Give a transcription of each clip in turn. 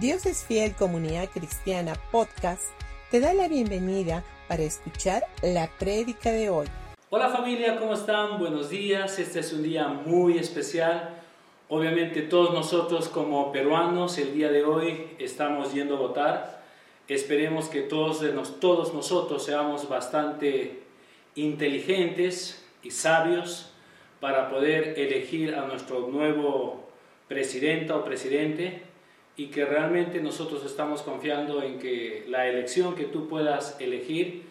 Dios es Fiel Comunidad Cristiana Podcast te da la bienvenida para escuchar la prédica de hoy. Hola familia, ¿cómo están? Buenos días. Este es un día muy especial. Obviamente todos nosotros como peruanos el día de hoy estamos yendo a votar. Esperemos que todos, nos, todos nosotros seamos bastante inteligentes y sabios para poder elegir a nuestro nuevo presidenta o presidente y que realmente nosotros estamos confiando en que la elección que tú puedas elegir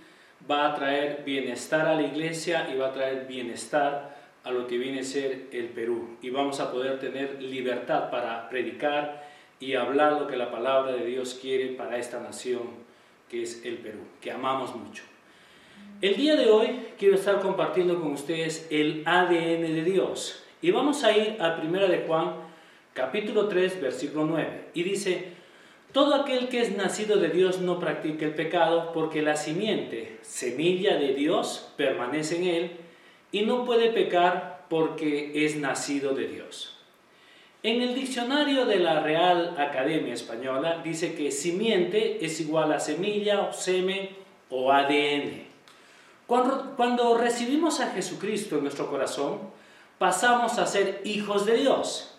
va a traer bienestar a la iglesia y va a traer bienestar a lo que viene a ser el Perú. Y vamos a poder tener libertad para predicar y hablar lo que la palabra de Dios quiere para esta nación que es el Perú, que amamos mucho. El día de hoy quiero estar compartiendo con ustedes el ADN de Dios. Y vamos a ir a Primera de Juan capítulo 3, versículo 9. Y dice, todo aquel que es nacido de Dios no practica el pecado porque la simiente, semilla de Dios, permanece en él y no puede pecar porque es nacido de Dios. En el diccionario de la Real Academia Española dice que simiente es igual a semilla o semen o ADN. Cuando, cuando recibimos a Jesucristo en nuestro corazón, pasamos a ser hijos de Dios.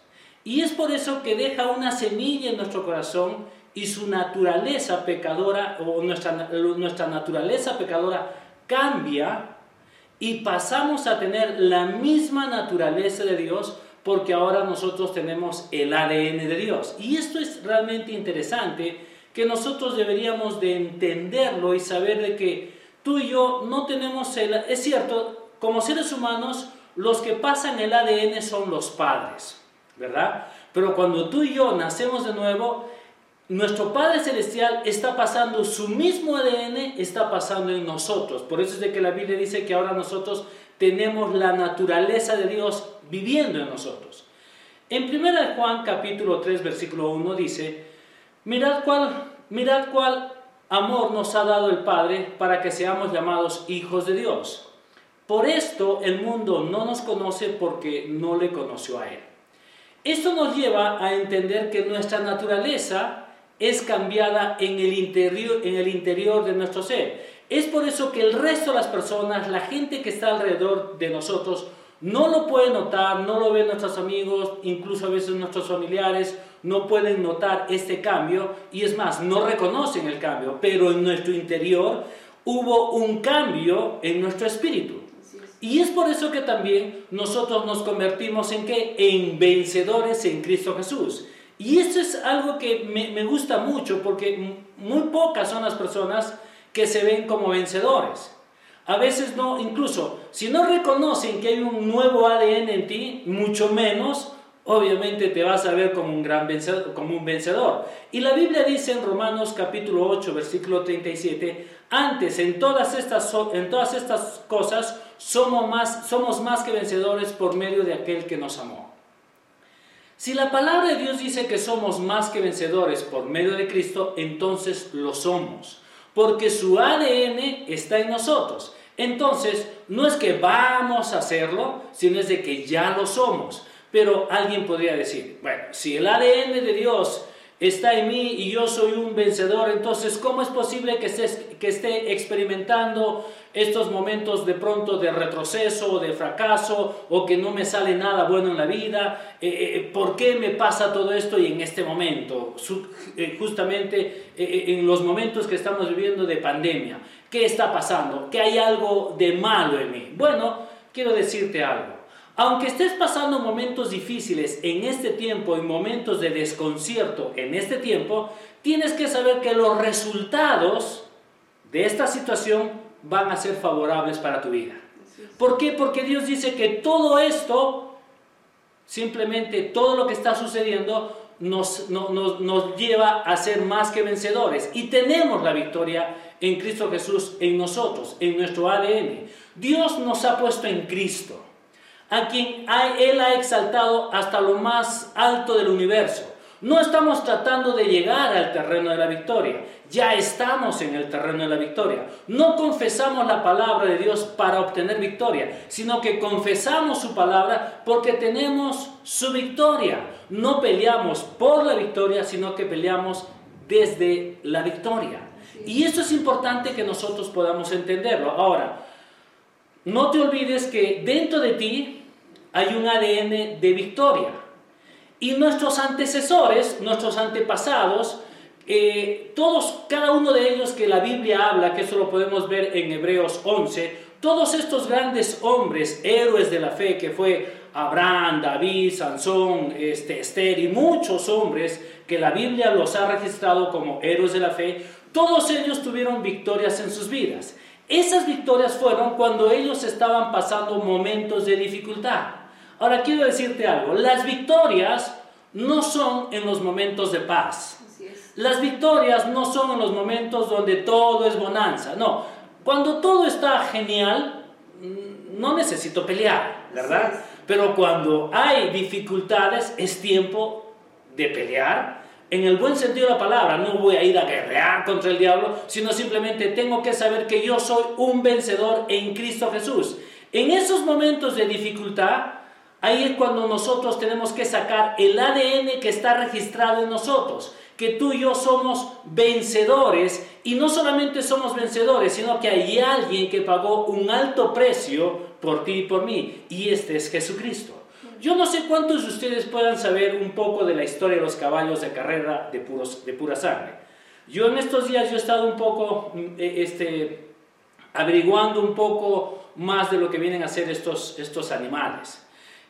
Y es por eso que deja una semilla en nuestro corazón y su naturaleza pecadora o nuestra, nuestra naturaleza pecadora cambia y pasamos a tener la misma naturaleza de Dios porque ahora nosotros tenemos el ADN de Dios. Y esto es realmente interesante que nosotros deberíamos de entenderlo y saber de que tú y yo no tenemos el... Es cierto, como seres humanos, los que pasan el ADN son los padres. ¿Verdad? Pero cuando tú y yo nacemos de nuevo, nuestro Padre Celestial está pasando su mismo ADN, está pasando en nosotros. Por eso es de que la Biblia dice que ahora nosotros tenemos la naturaleza de Dios viviendo en nosotros. En 1 Juan capítulo 3 versículo 1 dice, mirad cuál, mirad cuál amor nos ha dado el Padre para que seamos llamados hijos de Dios. Por esto el mundo no nos conoce porque no le conoció a Él. Esto nos lleva a entender que nuestra naturaleza es cambiada en el interior, en el interior de nuestro ser. Es por eso que el resto de las personas, la gente que está alrededor de nosotros, no lo puede notar, no lo ven nuestros amigos, incluso a veces nuestros familiares no pueden notar este cambio y es más, no reconocen el cambio, pero en nuestro interior hubo un cambio en nuestro espíritu. Y es por eso que también nosotros nos convertimos en qué? En vencedores en Cristo Jesús. Y esto es algo que me, me gusta mucho porque muy pocas son las personas que se ven como vencedores. A veces no, incluso si no reconocen que hay un nuevo ADN en ti, mucho menos obviamente te vas a ver como un gran vencedor, como un vencedor. Y la Biblia dice en Romanos capítulo 8, versículo 37, antes en todas estas, en todas estas cosas somos más, somos más que vencedores por medio de aquel que nos amó. Si la palabra de Dios dice que somos más que vencedores por medio de Cristo, entonces lo somos, porque su ADN está en nosotros. Entonces, no es que vamos a hacerlo, sino es de que ya lo somos. Pero alguien podría decir, bueno, si el ADN de Dios está en mí y yo soy un vencedor, entonces ¿cómo es posible que esté, experimentando estos momentos de pronto de retroceso o de fracaso o que no me sale nada bueno en la vida? Eh, eh, eh, ¿Por qué me pasa todo esto y en este momento? justamente en los momentos que estamos viviendo de pandemia. ¿Qué está pasando? ¿Que hay algo de malo en mí? Bueno, quiero decirte algo. Aunque estés pasando momentos difíciles en este tiempo, en momentos de desconcierto en este tiempo, tienes que saber que los resultados de esta situación van a ser favorables para tu vida. ¿Por qué? Porque Dios dice que todo esto, simplemente todo lo que está sucediendo, nos, nos, lleva a ser más que vencedores. Y tenemos la victoria en Cristo Jesús, en nosotros, en nuestro ADN. Dios nos ha puesto en Cristo a quien Él ha exaltado hasta lo más alto del universo. No estamos tratando de llegar al terreno de la victoria, ya estamos en el terreno de la victoria. No confesamos la palabra de Dios para obtener victoria, sino que confesamos su palabra porque tenemos su victoria. No peleamos por la victoria, sino que peleamos desde la victoria. Y eso es importante que nosotros podamos entenderlo. Ahora, no te olvides que dentro de ti hay un ADN de victoria. Y nuestros antecesores, nuestros antepasados, eh, todos, cada uno de ellos que la Biblia habla, que eso lo podemos ver en Hebreos 11, todos estos grandes hombres, héroes de la fe, que fue Abraham, David, Sansón, este, Esther y muchos hombres que la Biblia los ha registrado como héroes de la fe, todos ellos tuvieron victorias en sus vidas. Esas victorias fueron cuando ellos estaban pasando momentos de dificultad. Ahora quiero decirte algo, las victorias no son en los momentos de paz. Las victorias no son en los momentos donde todo es bonanza, no. Cuando todo está genial, mm, no necesito pelear, ¿verdad? Pero cuando hay dificultades, es tiempo de pelear. En el buen sentido de la palabra, no voy a ir a guerrear contra el diablo, sino simplemente tengo que saber que yo soy un vencedor en Cristo Jesús. En esos momentos de dificultad, ahí es cuando nosotros tenemos que sacar el ADN que está registrado en nosotros que tú y yo somos vencedores y no solamente somos vencedores, sino que hay alguien que pagó un alto precio por ti y por mí, y este es Jesucristo. Yo no sé cuántos de ustedes puedan saber un poco de la historia de los caballos de carrera de, puros, de pura sangre. Yo en estos días yo he estado un poco eh, este, averiguando un poco más de lo que vienen a ser estos, estos animales.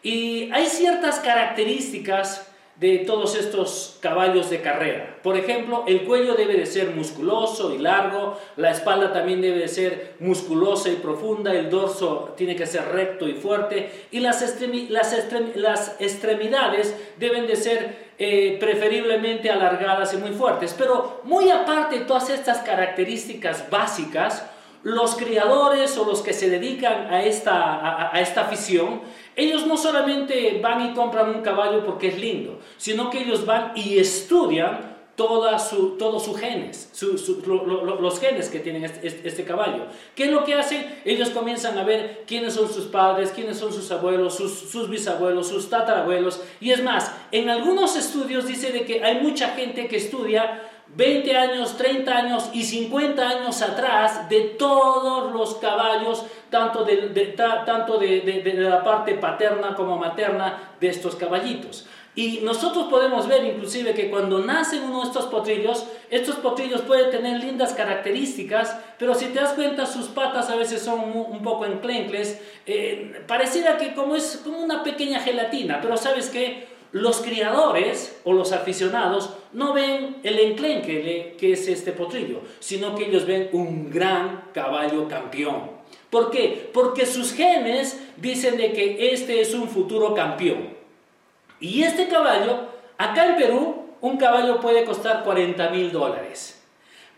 Y hay ciertas características de todos estos caballos de carrera. Por ejemplo, el cuello debe de ser musculoso y largo, la espalda también debe de ser musculosa y profunda, el dorso tiene que ser recto y fuerte y las, extremidades deben de ser eh, preferiblemente alargadas y muy fuertes. Pero muy aparte de todas estas características básicas, los criadores o los que se dedican a esta, a, esta afición, ellos no solamente van y compran un caballo porque es lindo, sino que ellos van y estudian su, todos sus genes, los genes que tienen este, este, caballo. ¿Qué es lo que hacen? Ellos comienzan a ver quiénes son sus padres, quiénes son sus abuelos, sus, sus bisabuelos, sus tatarabuelos. Y es más, en algunos estudios dice de que hay mucha gente que estudia 20 años, 30 años y 50 años atrás de todos los caballos, tanto de, tanto de, la parte paterna como materna de estos caballitos. Y nosotros podemos ver inclusive que cuando nacen uno de estos potrillos, estos potrillos pueden tener lindas características, pero si te das cuenta sus patas a veces son un, poco enclencles, eh, pareciera que como es como una pequeña gelatina, pero sabes que los criadores o los aficionados no ven el enclenque que es este potrillo, sino que ellos ven un gran caballo campeón. ¿Por qué? Porque sus genes dicen de que este es un futuro campeón. Y este caballo, acá en Perú, un caballo puede costar 40 mil dólares.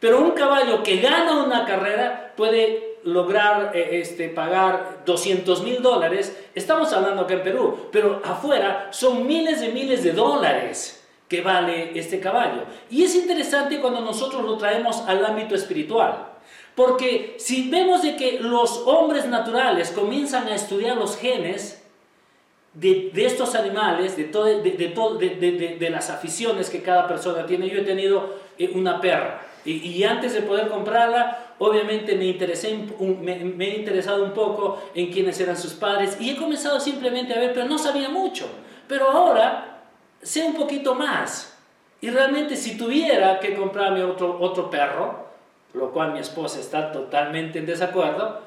Pero un caballo que gana una carrera puede lograr eh, este, pagar 200 mil dólares, estamos hablando acá en Perú, pero afuera son miles de miles de dólares que vale este caballo. Y es interesante cuando nosotros lo traemos al ámbito espiritual. Porque si vemos de que los hombres naturales comienzan a estudiar los genes de, estos animales, de, de, de, las aficiones que cada persona tiene, yo he tenido eh, una perra y, antes de poder comprarla, obviamente me, interesé, me, he interesado un poco en quiénes eran sus padres y he comenzado simplemente a ver, pero no sabía mucho. Pero ahora sé un poquito más. Y realmente si tuviera que comprarme otro, otro perro, lo cual mi esposa está totalmente en desacuerdo,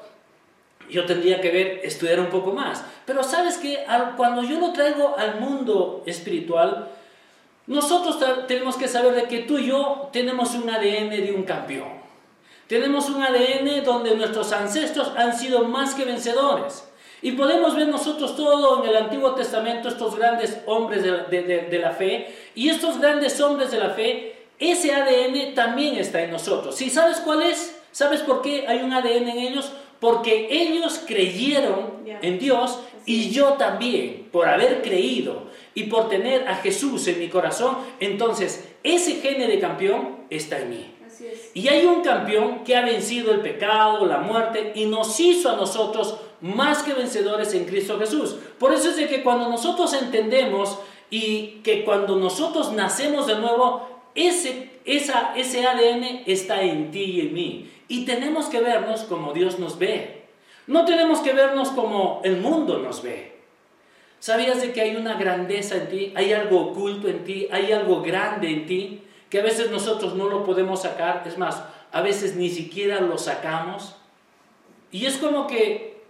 yo tendría que ver, estudiar un poco más. Pero sabes que cuando yo lo traigo al mundo espiritual, nosotros tenemos que saber de que tú y yo tenemos un ADN de un campeón. Tenemos un ADN donde nuestros ancestros han sido más que vencedores. Y podemos ver nosotros todo en el Antiguo Testamento, estos grandes hombres de, la fe. Y estos grandes hombres de la fe, ese ADN también está en nosotros. ¿Sí sabes cuál es? ¿Sabes por qué hay un ADN en ellos? Porque ellos creyeron en Dios y yo también, por haber creído y por tener a Jesús en mi corazón, entonces ese gene de campeón está en mí. Y hay un campeón que ha vencido el pecado, la muerte y nos hizo a nosotros más que vencedores en Cristo Jesús. Por eso es de que cuando nosotros entendemos y que cuando nosotros nacemos de nuevo, ese, esa, ese ADN está en ti y en mí. Y tenemos que vernos como Dios nos ve. No tenemos que vernos como el mundo nos ve. ¿Sabías de que hay una grandeza en ti? Hay algo oculto en ti, hay algo grande en ti, que a veces nosotros no lo podemos sacar. Es más, a veces ni siquiera lo sacamos. Y es como que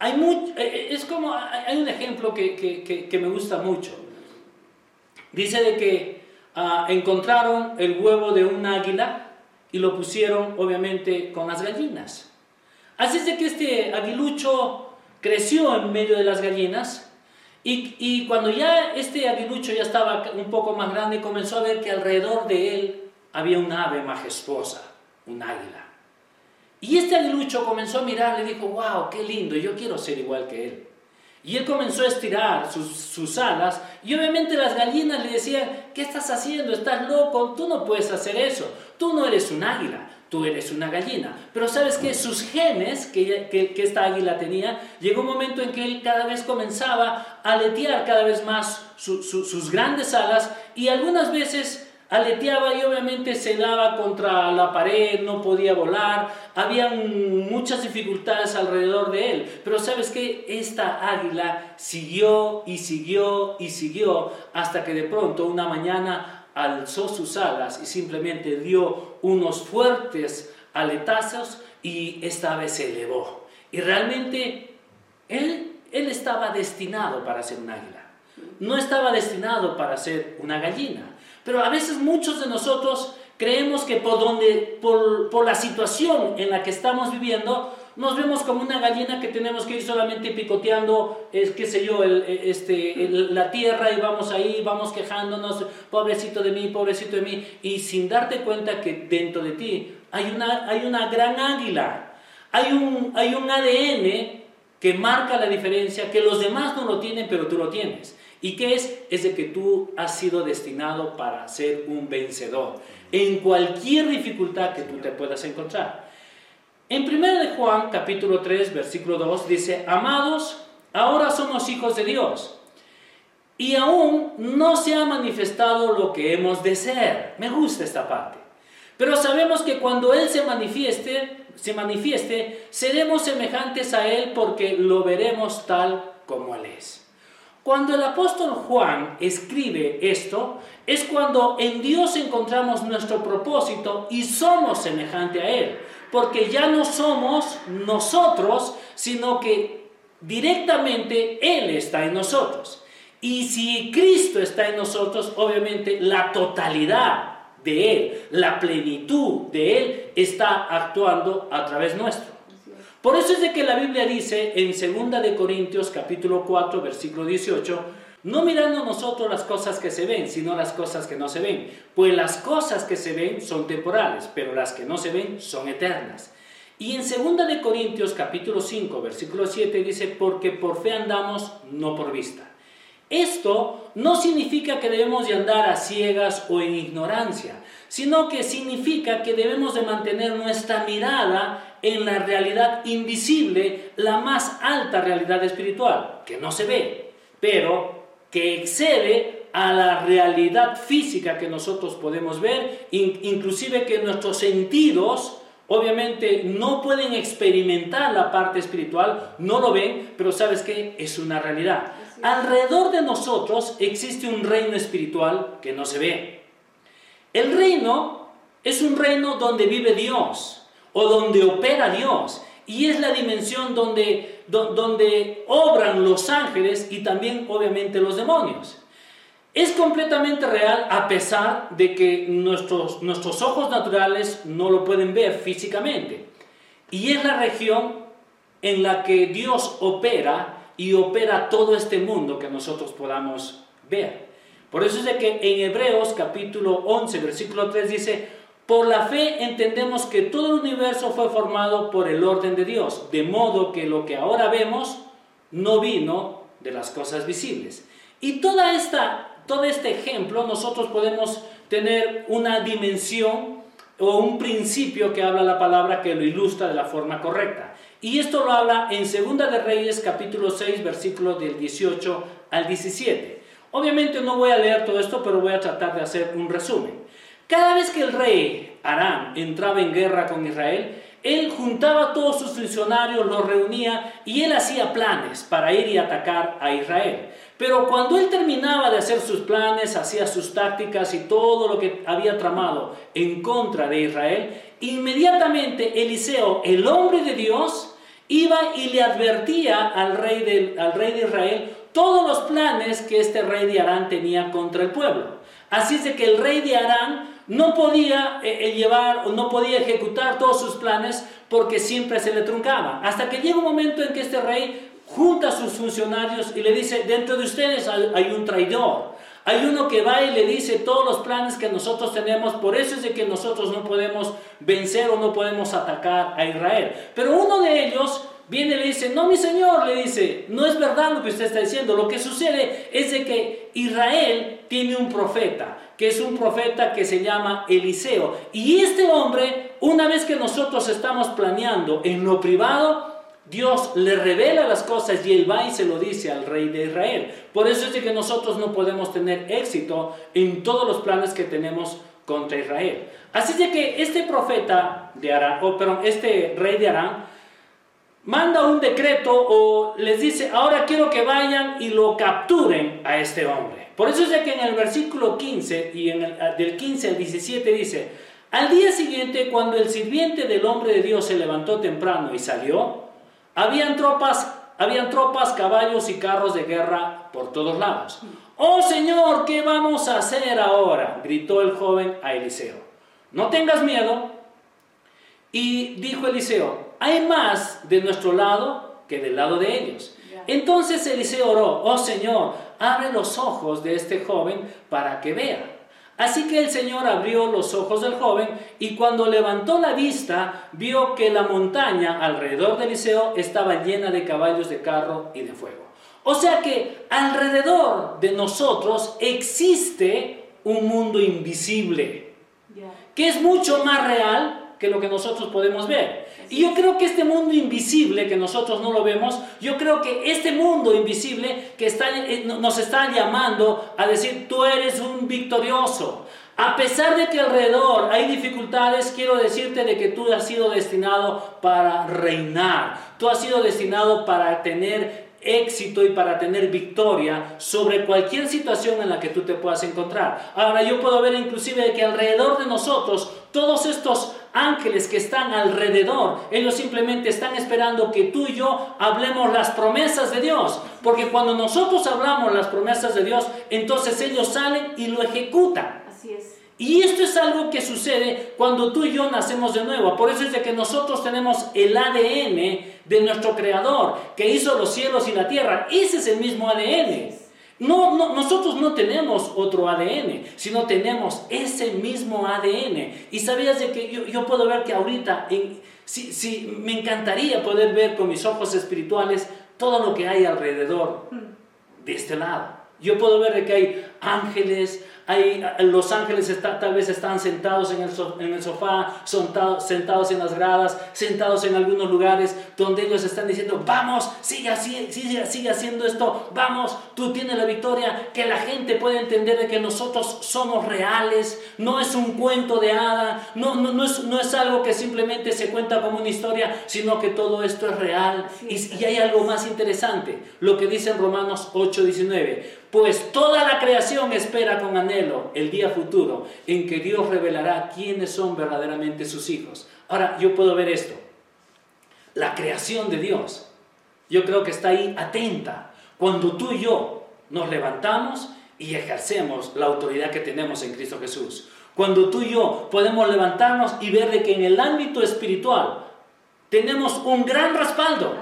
hay eh, eh, es como, hay un ejemplo que, que, que, me gusta mucho. Dice de que ah, encontraron el huevo de un águila y lo pusieron obviamente con las gallinas. Así es de que este aguilucho creció en medio de las gallinas y, cuando ya este aguilucho ya estaba un poco más grande comenzó a ver que alrededor de él había un ave majestuosa, un águila. Y este aguilucho comenzó a mirar, le dijo, wow, qué lindo, yo quiero ser igual que él. Y él comenzó a estirar sus, sus, alas y obviamente las gallinas le decían, ¿qué estás haciendo? ¿Estás loco? Tú no puedes hacer eso. Tú no eres un águila tú eres una gallina. Pero sabes que sus genes que, que, esta águila tenía, llegó un momento en que él cada vez comenzaba a aletear cada vez más sus grandes alas y algunas veces aleteaba y obviamente se daba contra la pared, no podía volar, había muchas dificultades alrededor de él. Pero sabes que esta águila siguió y siguió y siguió hasta que de pronto una mañana alzó sus alas y simplemente dio unos fuertes aletazos y esta vez se elevó. Y realmente él, él estaba destinado para ser un águila. No estaba destinado para ser una gallina. Pero a veces muchos de nosotros creemos que por, donde, por, por la situación en la que estamos viviendo, nos vemos como una gallina que tenemos que ir solamente picoteando, es, qué sé yo, e, este, la tierra y vamos ahí, vamos quejándonos, pobrecito de mí, pobrecito de mí, y sin darte cuenta que dentro de ti hay una, hay una gran águila, hay un, hay un ADN que marca la diferencia, que los demás no lo tienen, pero tú lo tienes. ¿Y qué es? Es de que tú has sido destinado para ser un vencedor en cualquier dificultad que tú te puedas encontrar. En 1 de Juan capítulo 3 versículo 2 dice, amados, ahora somos hijos de Dios y aún no se ha manifestado lo que hemos de ser. Me gusta esta parte. Pero sabemos que cuando Él se manifieste, se manifieste, seremos semejantes a Él porque lo veremos tal como Él es. Cuando el apóstol Juan escribe esto, es cuando en Dios encontramos nuestro propósito y somos semejante a Él porque ya no somos nosotros, sino que directamente Él está en nosotros. Y si Cristo está en nosotros, obviamente la totalidad de Él, la plenitud de Él está actuando a través nuestro. Por eso es de que la Biblia dice en 2 de Corintios capítulo 4 versículo 18, no mirando nosotros las cosas que se ven, sino las cosas que no se ven. Pues las cosas que se ven son temporales, pero las que no se ven son eternas. Y en 2 de Corintios capítulo 5, versículo 7 dice, porque por fe andamos, no por vista. Esto no significa que debemos de andar a ciegas o en ignorancia, sino que significa que debemos de mantener nuestra mirada en la realidad invisible, la más alta realidad espiritual, que no se ve, pero que excede a la realidad física que nosotros podemos ver, inclusive que nuestros sentidos obviamente no pueden experimentar la parte espiritual, no lo ven, pero sabes que es una realidad. Alrededor de nosotros existe un reino espiritual que no se ve. El reino es un reino donde vive Dios o donde opera Dios y es la dimensión donde, donde obran los ángeles y también obviamente los demonios. Es completamente real a pesar de que nuestros, nuestros ojos naturales no lo pueden ver físicamente. Y es la región en la que Dios opera y opera todo este mundo que nosotros podamos ver. Por eso es de que en Hebreos capítulo 11, versículo 3 dice, por la fe entendemos que todo el universo fue formado por el orden de Dios, de modo que lo que ahora vemos no vino de las cosas visibles. Y toda esta, todo este ejemplo nosotros podemos tener una dimensión o un principio que habla la palabra que lo ilustra de la forma correcta. Y esto lo habla en Segunda de Reyes capítulo 6 versículos del 18 al 17. Obviamente no voy a leer todo esto, pero voy a tratar de hacer un resumen. Cada vez que el rey Aram entraba en guerra con Israel, él juntaba a todos sus funcionarios, los reunía y él hacía planes para ir y atacar a Israel. Pero cuando él terminaba de hacer sus planes, hacía sus tácticas y todo lo que había tramado en contra de Israel, inmediatamente Eliseo, el hombre de Dios, iba y le advertía al rey de, al rey de Israel todos los planes que este rey de Arán tenía contra el pueblo. Así es de que el rey de Arán no podía eh, eh, llevar o no podía ejecutar todos sus planes porque siempre se le truncaba. Hasta que llega un momento en que este rey junta a sus funcionarios y le dice, dentro de ustedes hay, un traidor. Hay uno que va y le dice todos los planes que nosotros tenemos, por eso es de que nosotros no podemos vencer o no podemos atacar a Israel. Pero uno de ellos viene y le dice, no mi señor, le dice, no es verdad lo que usted está diciendo, lo que sucede es de que Israel tiene un profeta, que es un profeta que se llama Eliseo. Y este hombre, una vez que nosotros estamos planeando en lo privado, Dios le revela las cosas y él va y se lo dice al rey de Israel. Por eso es de que nosotros no podemos tener éxito en todos los planes que tenemos contra Israel. Así de que este profeta de Arán, o perdón, este rey de Arán, manda un decreto o les dice, ahora quiero que vayan y lo capturen a este hombre. Por eso es que en el versículo 15 y en el, del 15 al 17 dice, al día siguiente cuando el sirviente del hombre de Dios se levantó temprano y salió, habían tropas, habían tropas, caballos y carros de guerra por todos lados. Oh Señor, ¿qué vamos a hacer ahora? gritó el joven a Eliseo. No tengas miedo. Y dijo Eliseo, hay más de nuestro lado que del lado de ellos. Entonces Eliseo oró, oh Señor, abre los ojos de este joven para que vea. Así que el Señor abrió los ojos del joven y cuando levantó la vista vio que la montaña alrededor de Eliseo estaba llena de caballos de carro y de fuego. O sea que alrededor de nosotros existe un mundo invisible, que es mucho más real que lo que nosotros podemos ver. Y yo creo que este mundo invisible que nosotros no lo vemos, yo creo que este mundo invisible que está, eh, nos está llamando a decir, tú eres un victorioso. A pesar de que alrededor hay dificultades, quiero decirte de que tú has sido destinado para reinar. Tú has sido destinado para tener éxito y para tener victoria sobre cualquier situación en la que tú te puedas encontrar. Ahora yo puedo ver inclusive que alrededor de nosotros todos estos ángeles que están alrededor, ellos simplemente están esperando que tú y yo hablemos las promesas de Dios. Porque cuando nosotros hablamos las promesas de Dios, entonces ellos salen y lo ejecutan. Así es. Y esto es algo que sucede cuando tú y yo nacemos de nuevo. Por eso es de que nosotros tenemos el ADN de nuestro Creador, que hizo los cielos y la tierra. Ese es el mismo ADN. No, nosotros no tenemos otro ADN, sino tenemos ese mismo ADN. Y sabías de que yo, puedo ver que ahorita, en, si, me encantaría poder ver con mis ojos espirituales todo lo que hay alrededor de este lado. Yo puedo ver de que hay ángeles, los ángeles tal vez están sentados en el, en el sofá, sentados en las gradas, sentados en algunos lugares donde ellos están diciendo, vamos, sigue, sigue, sigue haciendo esto, vamos, tú tienes la victoria, que la gente pueda entender de que nosotros somos reales, no es un cuento de hada, no, no, no, es, no es algo que simplemente se cuenta como una historia, sino que todo esto es real. Y, y hay algo más interesante, lo que dice en Romanos 8, 19 pues toda la creación espera con anhelo el día futuro en que Dios revelará quiénes son verdaderamente sus hijos. Ahora, yo puedo ver esto. La creación de Dios, yo creo que está ahí atenta. Cuando tú y yo nos levantamos y ejercemos la autoridad que tenemos en Cristo Jesús. Cuando tú y yo podemos levantarnos y ver de que en el ámbito espiritual tenemos un gran respaldo.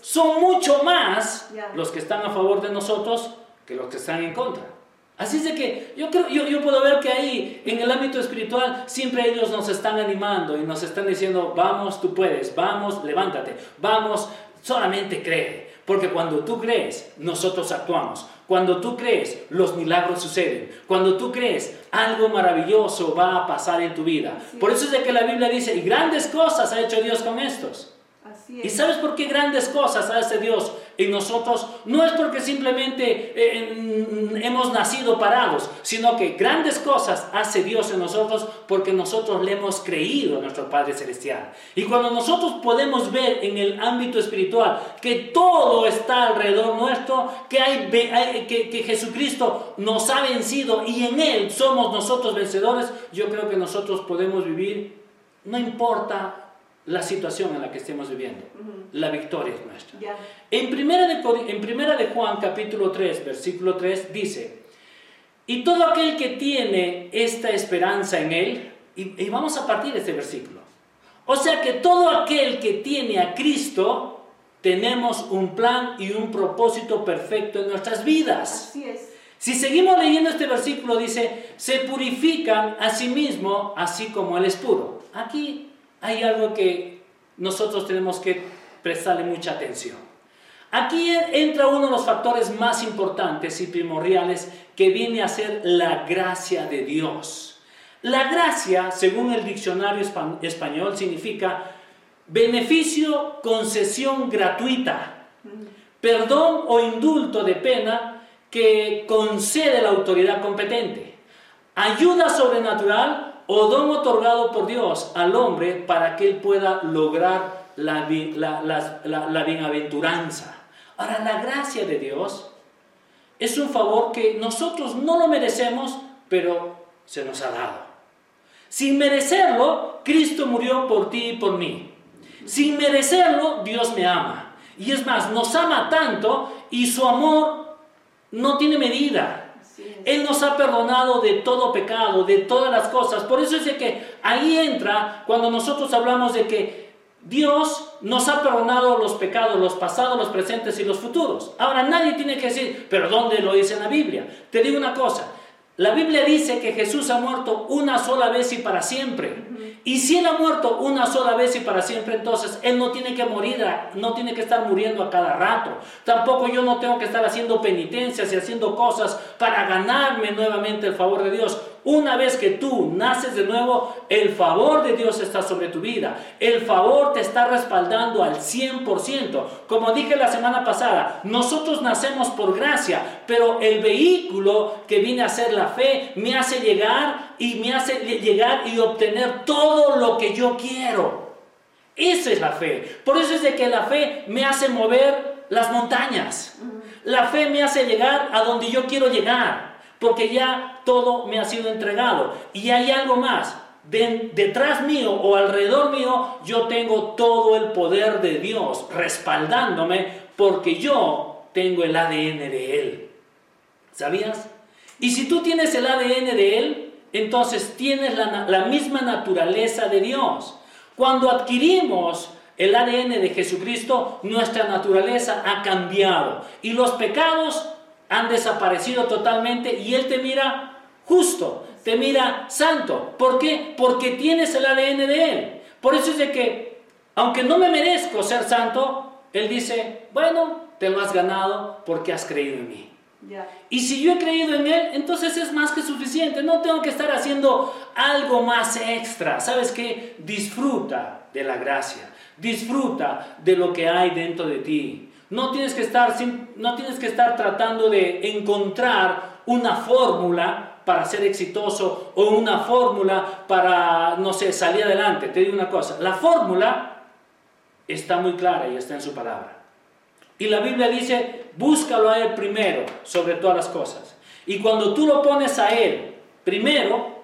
Son mucho más los que están a favor de nosotros que los que están en contra. Así es de que yo, creo, yo, yo puedo ver que ahí, en el ámbito espiritual, siempre ellos nos están animando y nos están diciendo, vamos, tú puedes, vamos, levántate, vamos, solamente cree. Porque cuando tú crees, nosotros actuamos. Cuando tú crees, los milagros suceden. Cuando tú crees, algo maravilloso va a pasar en tu vida. Por eso es de que la Biblia dice, y grandes cosas ha hecho Dios con estos. ¿Y sabes por qué grandes cosas hace Dios en nosotros? No es porque simplemente eh, hemos nacido parados, sino que grandes cosas hace Dios en nosotros porque nosotros le hemos creído a nuestro Padre Celestial. Y cuando nosotros podemos ver en el ámbito espiritual que todo está alrededor nuestro, que, hay, que, que Jesucristo nos ha vencido y en Él somos nosotros vencedores, yo creo que nosotros podemos vivir, no importa la situación en la que estemos viviendo. La victoria es nuestra. En, primera de, en primera de Juan capítulo 3, versículo 3 dice, y todo aquel que tiene esta esperanza en Él, y, y vamos a partir de este versículo, o sea que todo aquel que tiene a Cristo, tenemos un plan y un propósito perfecto en nuestras vidas. Así es. Si seguimos leyendo este versículo, dice, se purifican a sí mismo, así como Él es puro. Aquí hay algo que nosotros tenemos que prestarle mucha atención. Aquí entra uno de los factores más importantes y primordiales que viene a ser la gracia de Dios. La gracia, según el diccionario español, significa beneficio, concesión gratuita, perdón o indulto de pena que concede la autoridad competente, ayuda sobrenatural o don otorgado por Dios al hombre para que él pueda lograr la, la, bienaventuranza. Ahora, la gracia de Dios es un favor que nosotros no lo merecemos, pero se nos ha dado. Sin merecerlo, Cristo murió por ti y por mí. Sin merecerlo, Dios me ama. Y es más, nos ama tanto y su amor no tiene medida. Él nos ha perdonado de todo pecado, de todas las cosas. Por eso es de que ahí entra cuando nosotros hablamos de que Dios nos ha perdonado los pecados, los pasados, los presentes y los futuros. Ahora nadie tiene que decir, pero ¿dónde lo dice en la Biblia? Te digo una cosa, la Biblia dice que Jesús ha muerto una sola vez y para siempre. Y si Él ha muerto una sola vez y para siempre, entonces Él no tiene que morir, no tiene que estar muriendo a cada rato. Tampoco yo no tengo que estar haciendo penitencias y haciendo cosas para ganarme nuevamente el favor de Dios. Una vez que tú naces de nuevo, el favor de Dios está sobre tu vida. El favor te está respaldando al 100%. Como dije la semana pasada, nosotros nacemos por gracia, pero el vehículo que viene a ser la fe me hace llegar y me hace llegar y obtener todo lo que yo quiero. Esa es la fe. Por eso es de que la fe me hace mover las montañas. La fe me hace llegar a donde yo quiero llegar porque ya todo me ha sido entregado. Y hay algo más. detrás mío o alrededor mío, yo tengo todo el poder de Dios respaldándome porque yo tengo el ADN de Él. ¿Sabías? Y si tú tienes el ADN de Él, entonces tienes la, la misma naturaleza de Dios. Cuando adquirimos el ADN de Jesucristo, nuestra naturaleza ha cambiado y los pecados han desaparecido totalmente y Él te mira justo, te mira santo. ¿Por qué? Porque tienes el ADN de Él. Por eso es de que, aunque no me merezco ser santo, Él dice, bueno, te lo has ganado porque has creído en mí. Y si yo he creído en Él, entonces es más que suficiente. No tengo que estar haciendo algo más extra. ¿Sabes qué? Disfruta de la gracia. Disfruta de lo que hay dentro de ti. No tienes que estar, no tienes que estar tratando de encontrar una fórmula para ser exitoso o una fórmula para, no sé, salir adelante. Te digo una cosa, la fórmula está muy clara y está en su palabra. Y la Biblia dice, búscalo a Él primero sobre todas las cosas. Y cuando tú lo pones a Él primero,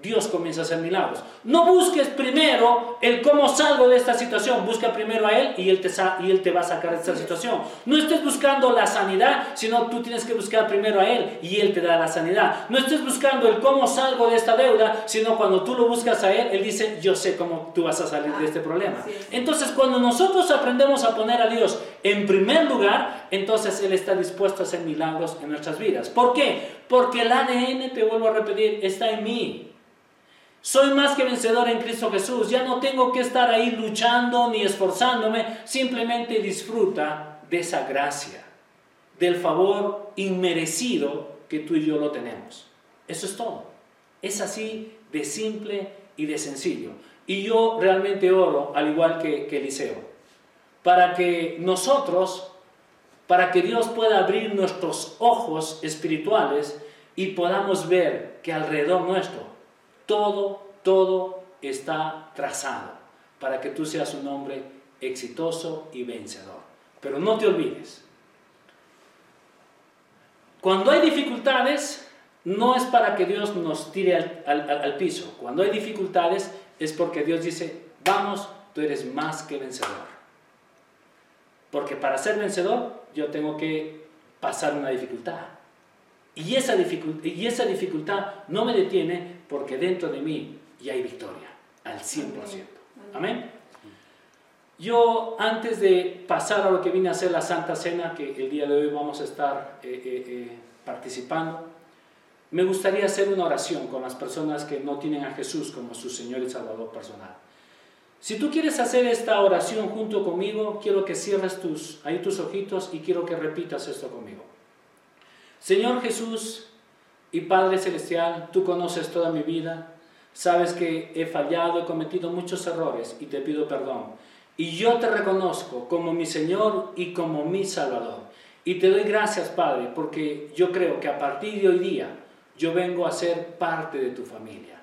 Dios comienza a hacer milagros. No busques primero el cómo salgo de esta situación, busca primero a Él y Él te, y él te va a sacar de esta situación. No estés buscando la sanidad, sino tú tienes que buscar primero a Él y Él te da la sanidad. No estés buscando el cómo salgo de esta deuda, sino cuando tú lo buscas a Él, Él dice, yo sé cómo tú vas a salir de este problema. Entonces cuando nosotros aprendemos a poner a Dios en primer lugar, entonces Él está dispuesto a hacer milagros en nuestras vidas. ¿Por qué? Porque el ADN, te vuelvo a repetir, está en mí. Soy más que vencedor en Cristo Jesús. Ya no tengo que estar ahí luchando ni esforzándome. Simplemente disfruta de esa gracia. del favor inmerecido que tú y yo lo tenemos. Eso es todo. Es así de simple y de sencillo. Y yo realmente oro, al igual que, que Eliseo, para que nosotros, para que Dios pueda abrir nuestros ojos espirituales y podamos ver que alrededor nuestro todo, todo está trazado para que tú seas un hombre exitoso y vencedor. Pero no te olvides, cuando hay dificultades, no es para que Dios nos tire al, piso. Cuando hay dificultades es porque Dios dice, vamos, tú eres más que vencedor. Porque para ser vencedor yo tengo que pasar una dificultad. Y esa, y esa dificultad no me detiene porque dentro de mí ya hay victoria al 100%. Amén. Yo, antes de pasar a lo que vine a hacer la Santa Cena, que el día de hoy vamos a estar eh, eh, eh, participando, me gustaría hacer una oración con las personas que no tienen a Jesús como su Señor y Salvador personal. Si tú quieres hacer esta oración junto conmigo, quiero que cierres tus, ahí tus ojitos y quiero que repitas esto conmigo. Señor Jesús y Padre Celestial, tú conoces toda mi vida, sabes que he fallado, he cometido muchos errores y te pido perdón. Y yo te reconozco como mi Señor y como mi Salvador. Y te doy gracias, Padre, porque yo creo que a partir de hoy día yo vengo a ser parte de tu familia.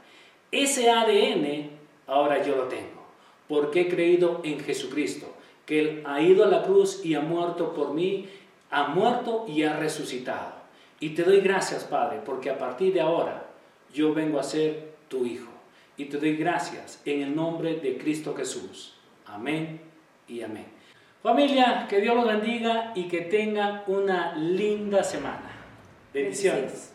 Ese ADN ahora yo lo tengo, porque he creído en Jesucristo, que Él ha ido a la cruz y ha muerto por mí, ha muerto y ha resucitado. Y te doy gracias, Padre, porque a partir de ahora yo vengo a ser tu Hijo. Y te doy gracias en el nombre de Cristo Jesús. Amén y amén. Familia, que Dios los bendiga y que tengan una linda semana. Bendiciones.